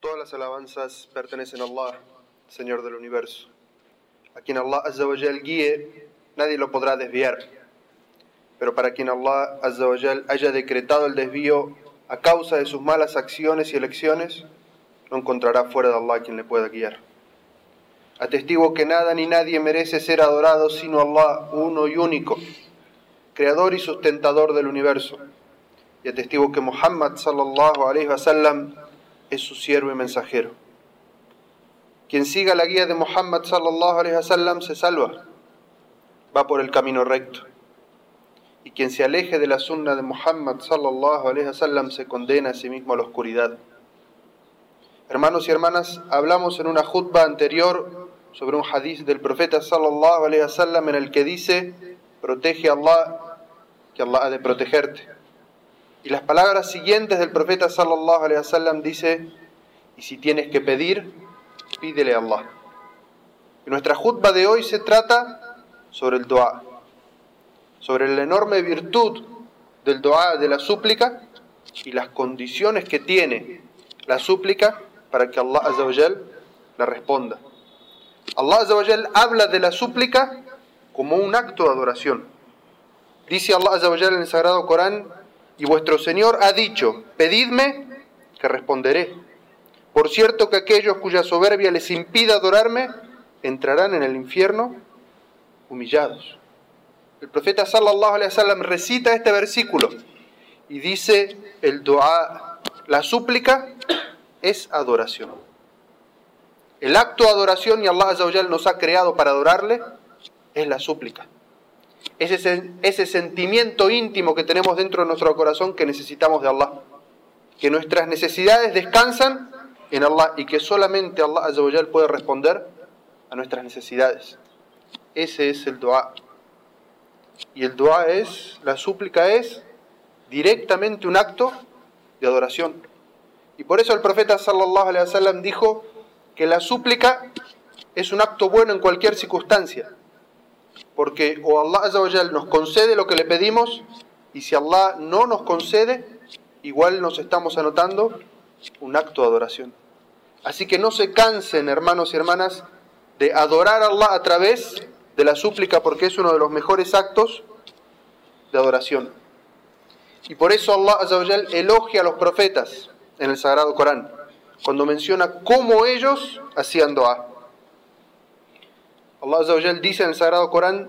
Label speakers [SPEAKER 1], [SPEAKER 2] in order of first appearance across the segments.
[SPEAKER 1] Todas las alabanzas pertenecen a Allah, Señor del universo. A quien Allah Azzawajal guíe, nadie lo podrá desviar. Pero para quien Allah Azzawajal haya decretado el desvío a causa de sus malas acciones y elecciones, no encontrará fuera de Allah quien le pueda guiar. Atestigo que nada ni nadie merece ser adorado sino Allah, uno y único, creador y sustentador del universo. Y atestigo que Muhammad sallallahu alaihi wasallam es su siervo y mensajero. Quien siga la guía de Muhammad sallallahu alaihi wasallam se salva, va por el camino recto. Y quien se aleje de la sunna de Muhammad sallallahu alaihi wasallam se condena a sí mismo a la oscuridad. Hermanos y hermanas, hablamos en una jutba anterior sobre un hadith del profeta sallallahu alaihi wasallam en el que dice: "Protege a Allah, que Allah ha de protegerte." Y las palabras siguientes del profeta sallallahu alaihi wasallam dice: "Y si tienes que pedir, pídele a Allah." Y nuestra jutba de hoy se trata sobre el dua, sobre la enorme virtud del dua de la súplica y las condiciones que tiene la súplica para que Allah Azzawajal la responda. Allah Azzawajal habla de la súplica como un acto de adoración. Dice Allah Azzawajal en el Sagrado Corán, y vuestro Señor ha dicho, pedidme que responderé. Por cierto que aquellos cuya soberbia les impida adorarme, entrarán en el infierno humillados. El profeta sallallahu alaihi wasallam recita este versículo y dice el dua, la súplica es adoración. El acto de adoración y Allah nos ha creado para adorarle es la súplica. Ese, ese sentimiento íntimo que tenemos dentro de nuestro corazón que necesitamos de Allah. Que nuestras necesidades descansan en Allah y que solamente Allah Azzawajal puede responder a nuestras necesidades. Ese es el dua. Y el dua es, la súplica es directamente un acto de adoración. Y por eso el profeta sallallahu alaihi wasallam dijo que la súplica es un acto bueno en cualquier circunstancia. Porque o Allah Azzawajal nos concede lo que le pedimos y si Allah no nos concede, igual nos estamos anotando un acto de adoración. Así que no se cansen, hermanos y hermanas, de adorar a Allah a través de la súplica porque es uno de los mejores actos de adoración. Y por eso Allah Azzawajal elogia a los profetas en el Sagrado Corán, cuando menciona cómo ellos hacían dua. Allah dice en el Sagrado Corán,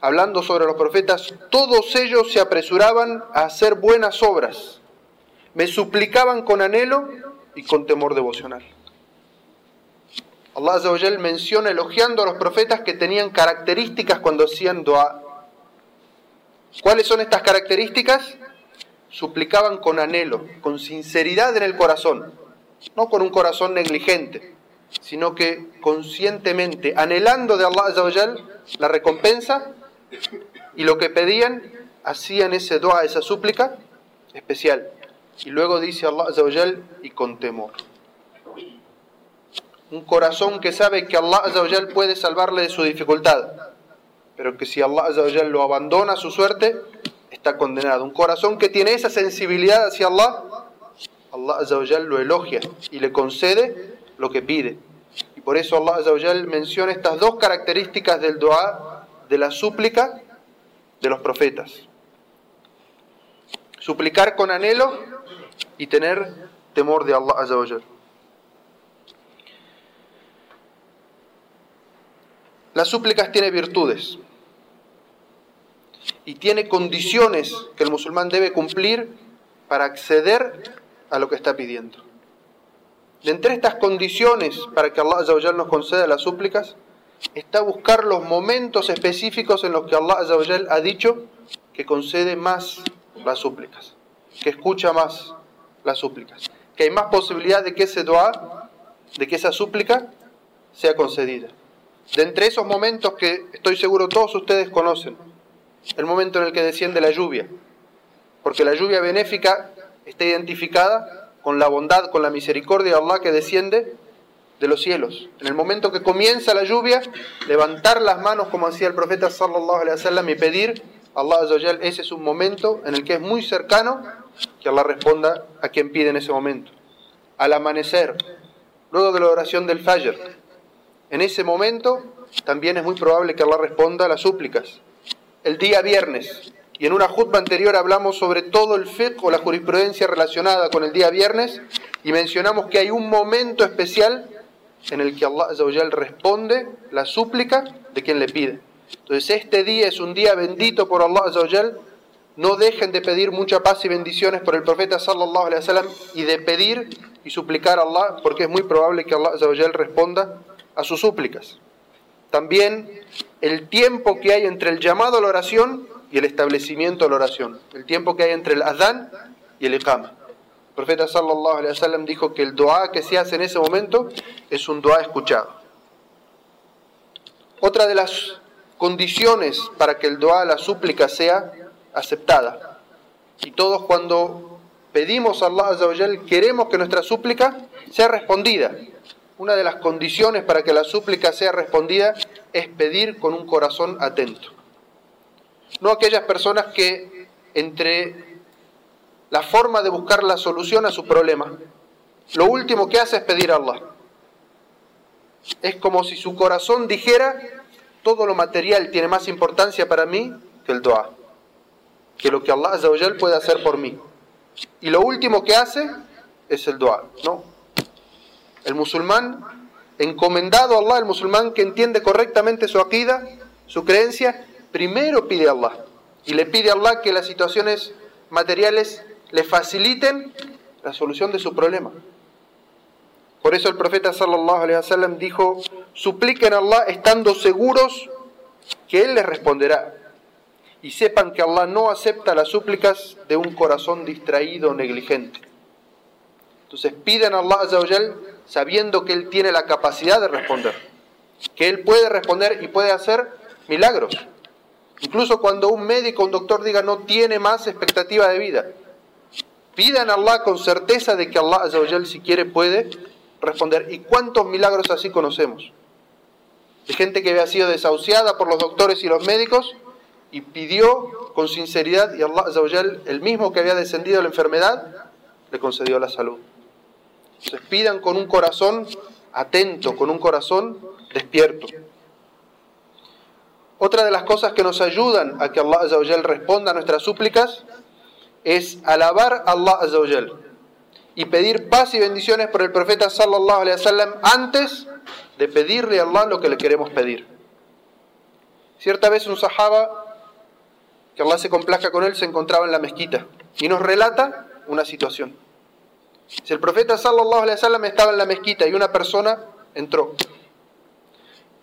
[SPEAKER 1] hablando sobre los profetas, todos ellos se apresuraban a hacer buenas obras, me suplicaban con anhelo y con temor devocional. Allah menciona elogiando a los profetas que tenían características cuando hacían dua. ¿Cuáles son estas características? Suplicaban con anhelo, con sinceridad en el corazón, no con un corazón negligente, sino que conscientemente, anhelando de Allah la recompensa y lo que pedían, hacían ese dua, esa súplica especial. Y luego dice Allah y con temor un corazón que sabe que Allah puede salvarle de su dificultad, pero que si Allah lo abandona a su suerte, está condenado. Un corazón que tiene esa sensibilidad hacia Allah, Allah lo elogia y le concede lo que pide. Y por eso Allah menciona estas dos características del dua, de la súplica de los profetas. Suplicar con anhelo y tener temor de Allah. Las súplicas tiene virtudes y tiene condiciones que el musulmán debe cumplir para acceder a lo que está pidiendo. Entre estas condiciones para que Allah Azzawajal nos conceda las súplicas, está buscar los momentos específicos en los que Allah Azzawajal ha dicho que concede más las súplicas, que escucha más las súplicas, que hay más posibilidad de que ese dua, de que esa súplica sea concedida. De entre esos momentos que estoy seguro todos ustedes conocen, el momento en el que desciende la lluvia, porque la lluvia benéfica está identificada con la bondad, con la misericordia de Allah que desciende de los cielos. En el momento que comienza la lluvia, levantar las manos como hacía el profeta sallallahu alaihi wasallam y pedir a Allah Azzawajal, ese es un momento en el que es muy cercano que Allah responda a quien pide en ese momento. al amanecer, luego de la oración del Fajr. En ese momento también es muy probable que Allah responda a las súplicas. El día viernes, y en una jutba anterior hablamos sobre todo el fiqh o la jurisprudencia relacionada con el día viernes y mencionamos que hay un momento especial en el que Allah responde la súplica de quien le pide. Entonces este día es un día bendito por Allah No dejen de pedir mucha paz y bendiciones por el profeta sallallahu alaihi wasallam y de pedir y suplicar a Allah porque es muy probable que Allah responda a sus súplicas. También el tiempo que hay entre el llamado a la oración y el establecimiento de la oración. El tiempo que hay entre el adán y el iqama. El profeta sallallahu alaihi wasallam dijo que el dua que se hace en ese momento es un dua escuchado. Otra de las condiciones para que el dua, la súplica, sea aceptada. Y todos cuando pedimos a Allah queremos que nuestra súplica sea respondida. Una de las condiciones para que la súplica sea respondida es pedir con un corazón atento. No aquellas personas que entre la forma de buscar la solución a su problema, lo último que hace es pedir a Allah. Es como si su corazón dijera, todo lo material tiene más importancia para mí que el dua, que lo que Allah puede hacer por mí. Y lo último que hace es el dua, ¿no? El musulmán, encomendado a Allah, el musulmán que entiende correctamente su akida, su creencia, primero pide a Allah y le pide a Allah que las situaciones materiales le faciliten la solución de su problema. Por eso el profeta sallallahu alaihi wasallam dijo, supliquen a Allah estando seguros que él les responderá. Y sepan que Allah no acepta las súplicas de un corazón distraído o negligente. Entonces piden a Allah sabiendo que Él tiene la capacidad de responder, que Él puede responder y puede hacer milagros. Incluso cuando un médico, un doctor diga no tiene más expectativa de vida, pidan a Allah con certeza de que Allah si quiere puede responder. ¿Y cuántos milagros así conocemos? De gente que había sido desahuciada por los doctores y los médicos y pidió con sinceridad y Allah el mismo que había descendido la enfermedad, le concedió la salud. Se pidan con un corazón atento, con un corazón despierto. Otra de las cosas que nos ayudan a que Allah responda a nuestras súplicas es alabar a Allah y pedir paz y bendiciones por el profeta sallallahu alaihi wasallam antes de pedirle a Allah lo que le queremos pedir. Cierta vez un sahaba, que Allah se complazca con él, se encontraba en la mezquita y nos relata una situación. Si el profeta sallallahu alaihi wasallam estaba en la mezquita y una persona entró,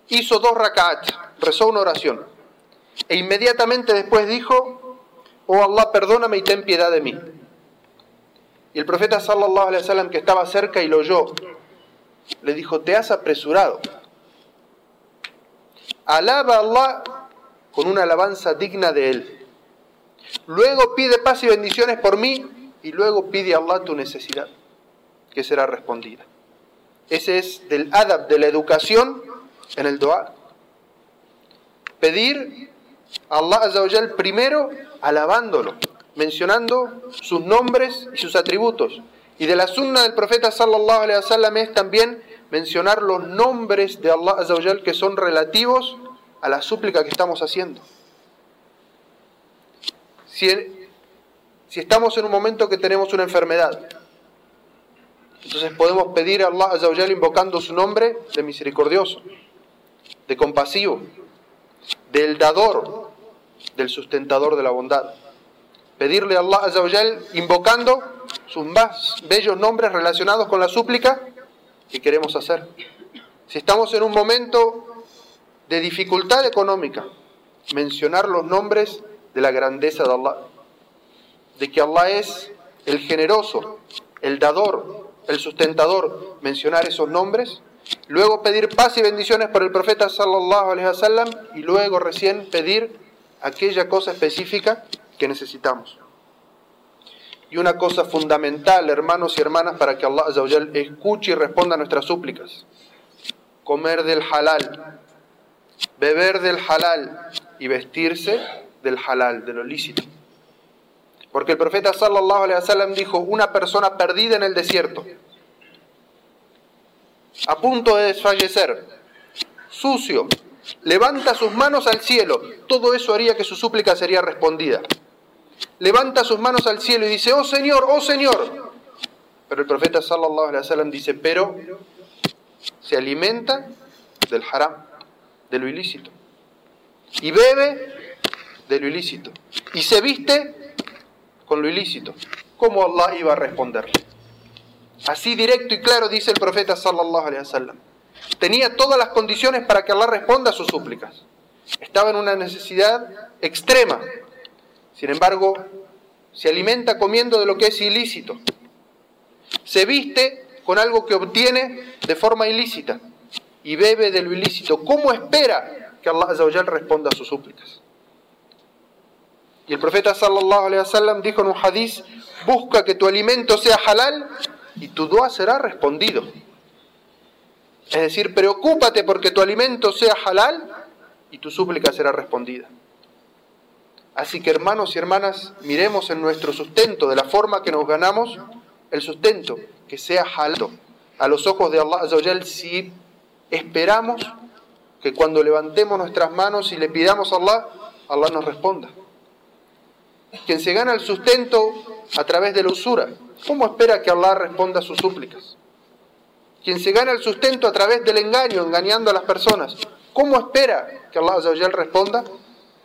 [SPEAKER 1] hizo dos rak'at, rezó una oración, e inmediatamente después dijo, oh Allah, perdóname y ten piedad de mí. Y el profeta sallallahu alaihi que estaba cerca y lo oyó, le dijo, te has apresurado. Alaba a Allah con una alabanza digna de él. Luego pide paz y bendiciones por mí y luego pide a Allah tu necesidad que será respondida. Ese es del adab, de la educación en el dua. Pedir a Allah Azzawajal primero alabándolo, mencionando sus nombres y sus atributos. Y de la sunna del profeta sallallahu alaihi wasallam es también mencionar los nombres de Allah Azzawajal que son relativos a la súplica que estamos haciendo. Si, estamos en un momento que tenemos una enfermedad, entonces podemos pedir a Allah Azzawajal invocando su nombre de misericordioso, de compasivo, del dador, del sustentador de la bondad. Pedirle a Allah Azzawajal invocando sus más bellos nombres relacionados con la súplica que queremos hacer. Si estamos en un momento de dificultad económica, mencionar los nombres de la grandeza de Allah, de que Allah es el generoso, el dador, el sustentador, mencionar esos nombres, luego pedir paz y bendiciones por el profeta sallallahu alaihi wasallam y luego recién pedir aquella cosa específica que necesitamos. Y una cosa fundamental, hermanos y hermanas, para que Allah escuche y responda a nuestras súplicas. Comer del halal, beber del halal y vestirse del halal, de lo lícito. Porque el profeta sallallahu alaihi wasallam dijo, una persona perdida en el desierto, a punto de desfallecer, sucio, levanta sus manos al cielo, todo eso haría que su súplica sería respondida. Levanta sus manos al cielo y dice, oh Señor, oh Señor. Pero el profeta sallallahu alaihi wasallam dice, pero se alimenta del haram, de lo ilícito. Y bebe de lo ilícito. Y se viste con lo ilícito. ¿Cómo Allah iba a responderle? Así directo y claro dice el profeta sallallahu alaihi wasallam. Tenía todas las condiciones para que Allah responda a sus súplicas. Estaba en una necesidad extrema. Sin embargo, se alimenta comiendo de lo que es ilícito. Se viste con algo que obtiene de forma ilícita y bebe de lo ilícito. ¿Cómo espera que Allah responda a sus súplicas? Y el profeta sallallahu alaihi wasallam dijo en un hadiz, busca que tu alimento sea halal y tu dua será respondido. Es decir, preocúpate porque tu alimento sea halal y tu súplica será respondida. Así que hermanos y hermanas, miremos en nuestro sustento, de la forma que nos ganamos el sustento, que sea halal a los ojos de Allah si esperamos que cuando levantemos nuestras manos y le pidamos a Allah, Allah nos responda. Quien se gana el sustento a través de la usura, ¿cómo espera que Allah responda a sus súplicas? Quien se gana el sustento a través del engaño, engañando a las personas, ¿cómo espera que Allah responda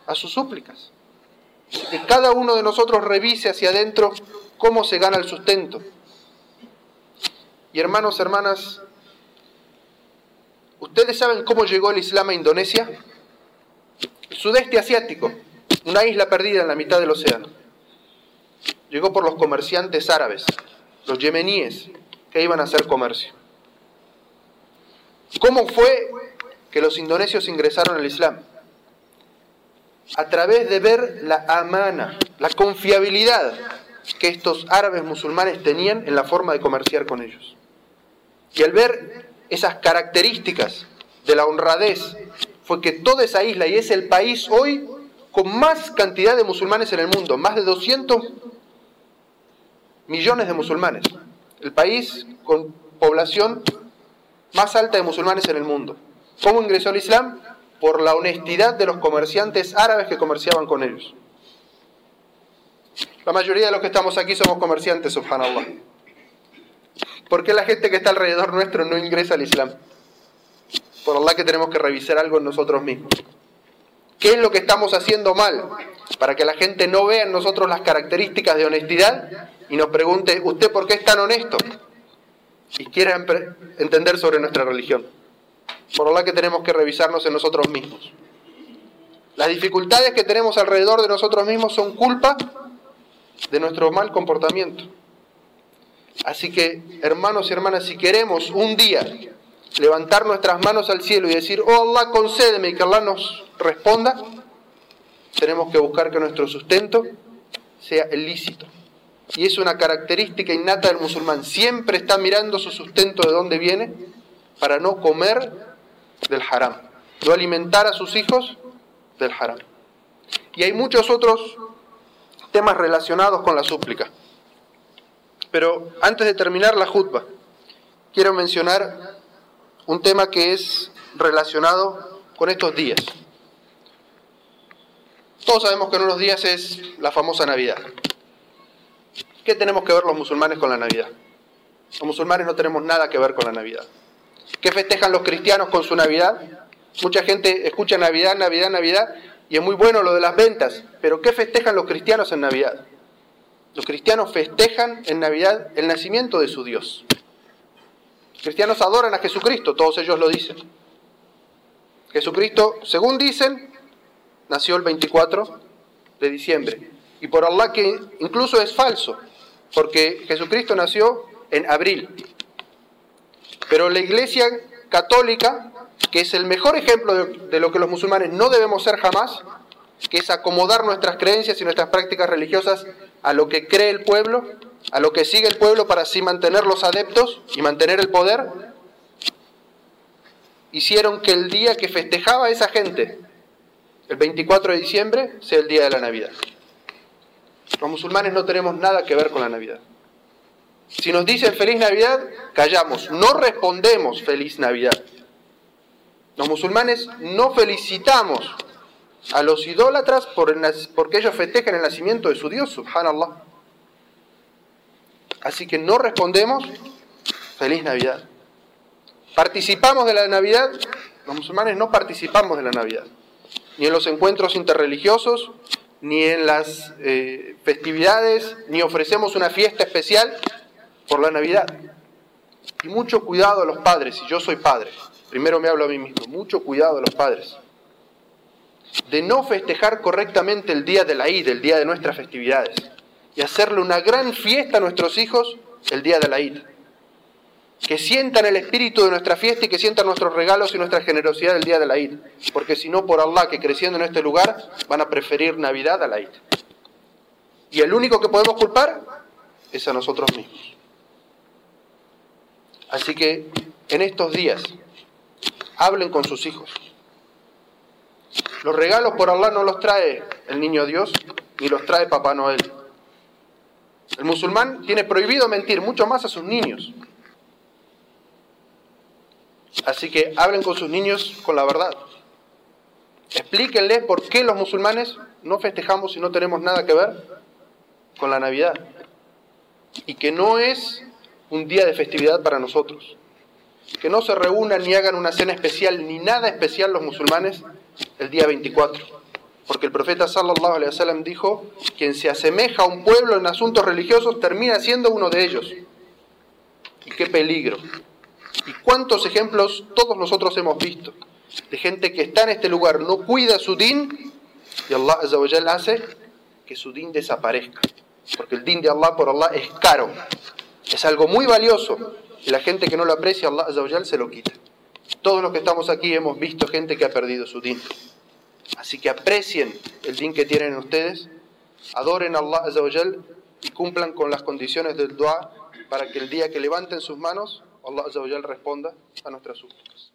[SPEAKER 1] a sus súplicas? Que cada uno de nosotros revise hacia adentro cómo se gana el sustento. Y hermanos, hermanas, ¿ustedes saben cómo llegó el Islam a Indonesia? El sudeste asiático, una isla perdida en la mitad del océano. Llegó por los comerciantes árabes, los yemeníes, que iban a hacer comercio. ¿Cómo fue que los indonesios ingresaron al Islam? A través de ver la amana, la confiabilidad que estos árabes musulmanes tenían en la forma de comerciar con ellos. Y al ver esas características de la honradez, fue que toda esa isla, y es el país hoy con más cantidad de musulmanes en el mundo, más de 200 millones de musulmanes, el país con población más alta de musulmanes en el mundo. ¿Cómo ingresó al Islam? Por la honestidad de los comerciantes árabes que comerciaban con ellos. La mayoría de los que estamos aquí somos comerciantes, subhanallah. ¿Por qué la gente que está alrededor nuestro no ingresa al Islam? Por Allah que tenemos que revisar algo en nosotros mismos. ¿Qué es lo que estamos haciendo mal? Para que la gente no vea en nosotros las características de honestidad y nos pregunte, ¿usted por qué es tan honesto? y quiera entender sobre nuestra religión. Por Allah que tenemos que revisarnos en nosotros mismos. Las dificultades que tenemos alrededor de nosotros mismos son culpa de nuestro mal comportamiento. Así que, hermanos y hermanas, si queremos un día levantar nuestras manos al cielo y decir, oh Allah, concédeme y que Allah nos responda, tenemos que buscar que nuestro sustento sea ilícito. Y es una característica innata del musulmán. Siempre está mirando su sustento de dónde viene para no comer del haram. No alimentar a sus hijos del haram. Y hay muchos otros temas relacionados con la súplica. Pero antes de terminar la jutba, quiero mencionar un tema que es relacionado con estos días. Todos sabemos que en unos días es la famosa Navidad. ¿Qué tenemos que ver los musulmanes con la Navidad? Los musulmanes no tenemos nada que ver con la Navidad. ¿Qué festejan los cristianos con su Navidad? Mucha gente escucha Navidad, Navidad, Navidad, y es muy bueno lo de las ventas, pero ¿qué festejan los cristianos en Navidad? Los cristianos festejan en Navidad el nacimiento de su Dios. Cristianos adoran a Jesucristo, todos ellos lo dicen. Jesucristo, según dicen, nació el 24 de diciembre. Y por Allah que incluso es falso porque Jesucristo nació en abril. Pero la Iglesia Católica, que es el mejor ejemplo de, lo que los musulmanes no debemos ser jamás, que es acomodar nuestras creencias y nuestras prácticas religiosas a lo que cree el pueblo, a lo que sigue el pueblo para así mantener los adeptos y mantener el poder, hicieron que el día que festejaba esa gente, el 24 de diciembre, sea el día de la Navidad. Los musulmanes no tenemos nada que ver con la Navidad. Si nos dicen feliz Navidad, callamos, no respondemos feliz Navidad. Los musulmanes no felicitamos a los idólatras por porque ellos festejan el nacimiento de su Dios, subhanallah. Así que no respondemos feliz Navidad. ¿Participamos de la Navidad? Los musulmanes no participamos de la Navidad, ni en los encuentros interreligiosos, ni en las eh, festividades, ni ofrecemos una fiesta especial por la Navidad. Y mucho cuidado a los padres, si yo soy padre, primero me hablo a mí mismo, mucho cuidado a los padres, de no festejar correctamente el día de la Eid, el día de nuestras festividades, y hacerle una gran fiesta a nuestros hijos el día de la Eid. Que sientan el espíritu de nuestra fiesta y que sientan nuestros regalos y nuestra generosidad el día de la Eid. Porque si no, por Allah, que creciendo en este lugar, van a preferir Navidad a la Eid. Y el único que podemos culpar es a nosotros mismos. Así que en estos días, hablen con sus hijos. Los regalos por Allah no los trae el niño Dios, ni los trae Papá Noel. El musulmán tiene prohibido mentir mucho más a sus niños. Así que hablen con sus niños con la verdad. Explíquenles por qué los musulmanes no festejamos y no tenemos nada que ver con la Navidad. Y que no es un día de festividad para nosotros. Que no se reúnan ni hagan una cena especial ni nada especial los musulmanes el día 24. Porque el profeta sallallahu alaihi wasallam dijo, quien se asemeja a un pueblo en asuntos religiosos termina siendo uno de ellos. Y qué peligro. Y cuántos ejemplos todos nosotros hemos visto de gente que está en este lugar, no cuida su din y Allah hace que su din desaparezca. Porque el din de Allah por Allah es caro. Es algo muy valioso y la gente que no lo aprecia, Allah se lo quita. Todos los que estamos aquí hemos visto gente que ha perdido su din. Así que aprecien el din que tienen ustedes, adoren a Allah y cumplan con las condiciones del dua para que el día que levanten sus manos, Allah responda a nuestras súplicas.